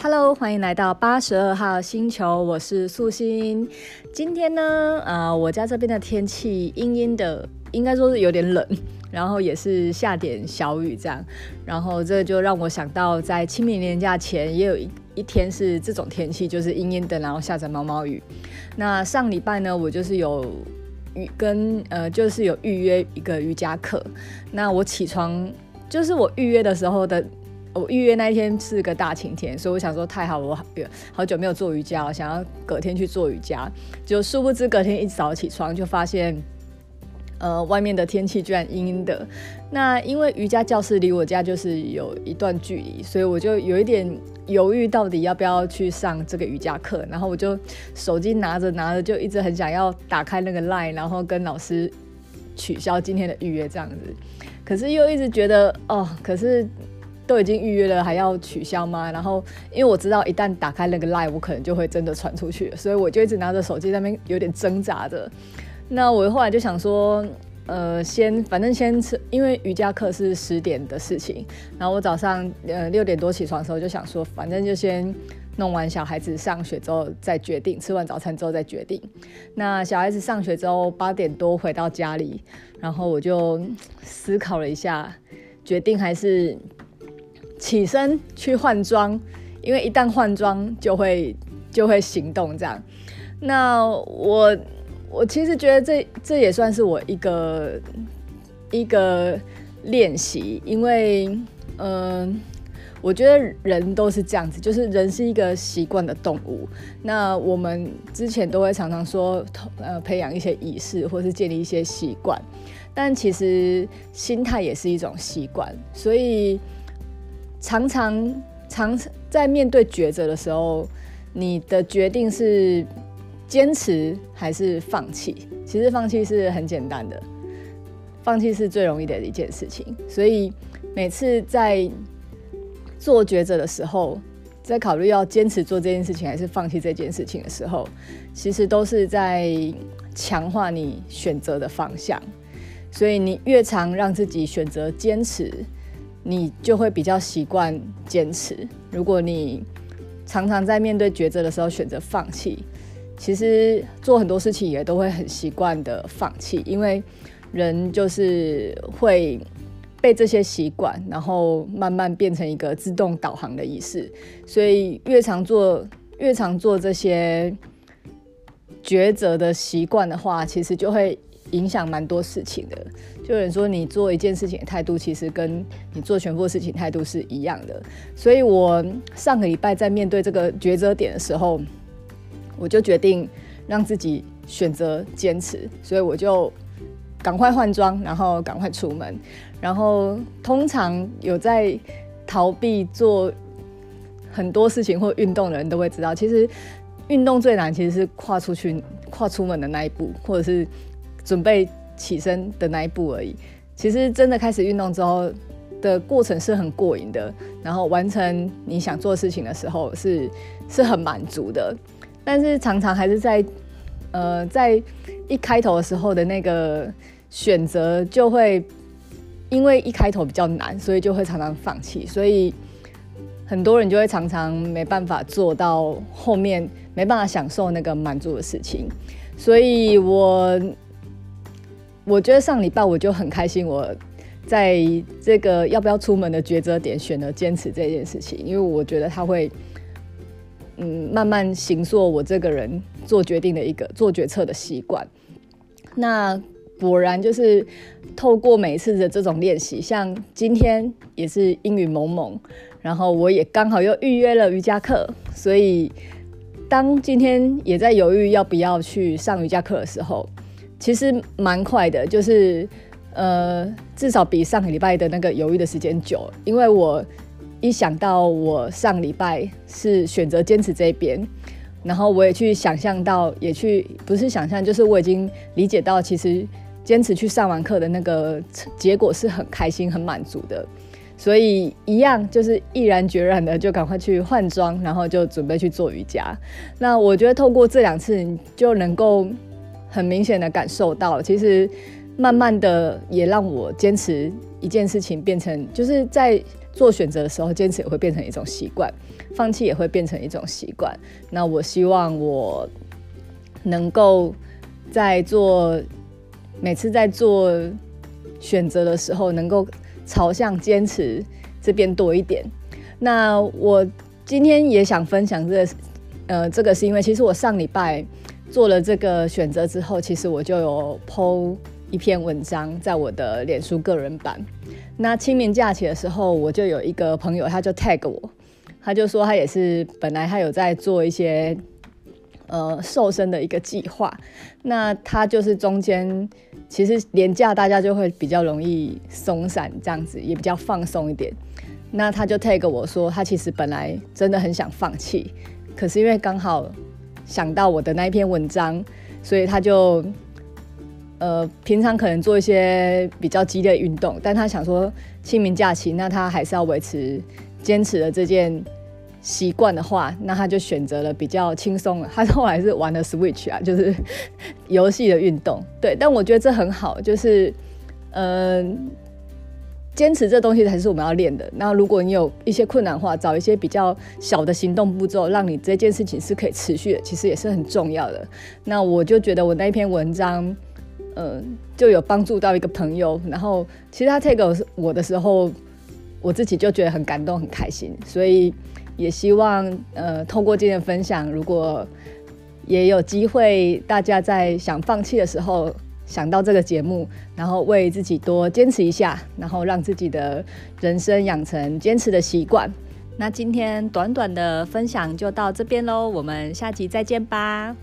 Hello，欢迎来到八十二号星球，我是素心。今天呢，呃，我家这边的天气阴阴的，应该说是有点冷，然后也是下点小雨这样，然后这就让我想到，在清明连假前也有一一天是这种天气，就是阴阴的，然后下着毛毛雨。那上礼拜呢，我就是有预跟呃，就是有预约一个瑜伽课。那我起床就是我预约的时候的。我预约那一天是个大晴天，所以我想说太好，我好久没有做瑜伽，我想要隔天去做瑜伽。就殊不知隔天一早起床就发现，呃，外面的天气居然阴阴的。那因为瑜伽教室离我家就是有一段距离，所以我就有一点犹豫，到底要不要去上这个瑜伽课。然后我就手机拿着拿着，就一直很想要打开那个 Line，然后跟老师取消今天的预约这样子。可是又一直觉得哦，可是。都已经预约了，还要取消吗？然后，因为我知道一旦打开那个 live，我可能就会真的传出去，所以我就一直拿着手机在那边有点挣扎着。那我后来就想说，呃，先反正先吃，因为瑜伽课是十点的事情。然后我早上呃六点多起床的时候就想说，反正就先弄完小孩子上学之后再决定，吃完早餐之后再决定。那小孩子上学之后八点多回到家里，然后我就思考了一下，决定还是。起身去换装，因为一旦换装就会就会行动这样。那我我其实觉得这这也算是我一个一个练习，因为嗯、我觉得人都是这样子，就是人是一个习惯的动物。那我们之前都会常常说，呃，培养一些仪式，或是建立一些习惯，但其实心态也是一种习惯，所以。常常常在面对抉择的时候，你的决定是坚持还是放弃？其实放弃是很简单的，放弃是最容易的一件事情。所以每次在做抉择的时候，在考虑要坚持做这件事情还是放弃这件事情的时候，其实都是在强化你选择的方向。所以你越常让自己选择坚持。你就会比较习惯坚持。如果你常常在面对抉择的时候选择放弃，其实做很多事情也都会很习惯的放弃，因为人就是会被这些习惯，然后慢慢变成一个自动导航的仪式。所以越常做，越常做这些抉择的习惯的话，其实就会。影响蛮多事情的，就有人说你做一件事情的态度，其实跟你做全部事情态度是一样的。所以我上个礼拜在面对这个抉择点的时候，我就决定让自己选择坚持，所以我就赶快换装，然后赶快出门。然后通常有在逃避做很多事情或运动的人都会知道，其实运动最难其实是跨出去、跨出门的那一步，或者是。准备起身的那一步而已。其实真的开始运动之后的过程是很过瘾的，然后完成你想做事情的时候是是很满足的。但是常常还是在呃在一开头的时候的那个选择就会因为一开头比较难，所以就会常常放弃。所以很多人就会常常没办法做到后面，没办法享受那个满足的事情。所以我。我觉得上礼拜我就很开心，我在这个要不要出门的抉择点选了坚持这件事情，因为我觉得他会，嗯，慢慢形塑我这个人做决定的一个做决策的习惯。那果然就是透过每次的这种练习，像今天也是阴雨蒙蒙，然后我也刚好又预约了瑜伽课，所以当今天也在犹豫要不要去上瑜伽课的时候。其实蛮快的，就是呃，至少比上个礼拜的那个犹豫的时间久。因为我一想到我上礼拜是选择坚持这一边，然后我也去想象到，也去不是想象，就是我已经理解到，其实坚持去上完课的那个结果是很开心、很满足的。所以一样就是毅然决然的就赶快去换装，然后就准备去做瑜伽。那我觉得透过这两次，你就能够。很明显的感受到，其实慢慢的也让我坚持一件事情变成，就是在做选择的时候，坚持也会变成一种习惯，放弃也会变成一种习惯。那我希望我能够在做每次在做选择的时候，能够朝向坚持这边多一点。那我今天也想分享这个，呃，这个是因为其实我上礼拜做了这个选择之后，其实我就有 po 一篇文章在我的脸书个人版。那清明假期的时候，我就有一个朋友，他就 tag 我，他就说他也是本来他有在做一些呃瘦身的一个计划。那他就是中间其实连假大家就会比较容易松散，这样子也比较放松一点。那他就 tag 我说，他其实本来真的很想放弃，可是因为刚好想到我的那一篇文章，所以他就。呃，平常可能做一些比较激烈运动，但他想说清明假期，那他还是要维持坚持的这件习惯的话，那他就选择了比较轻松的。他后来是玩了 Switch 啊，就是游戏的运动。对，但我觉得这很好，就是嗯，坚持这东西才是我们要练的。那如果你有一些困难的话，找一些比较小的行动步骤，让你这件事情是可以持续的，其实也是很重要的。那我就觉得我那篇文章。嗯，就有帮助到一个朋友，然后其实他 take 我的时候，我自己就觉得很感动、很开心，所以也希望呃，透过今天的分享，如果也有机会，大家在想放弃的时候，想到这个节目，然后为自己多坚持一下，然后让自己的人生养成坚持的习惯。那今天短短的分享就到这边喽，我们下集再见吧。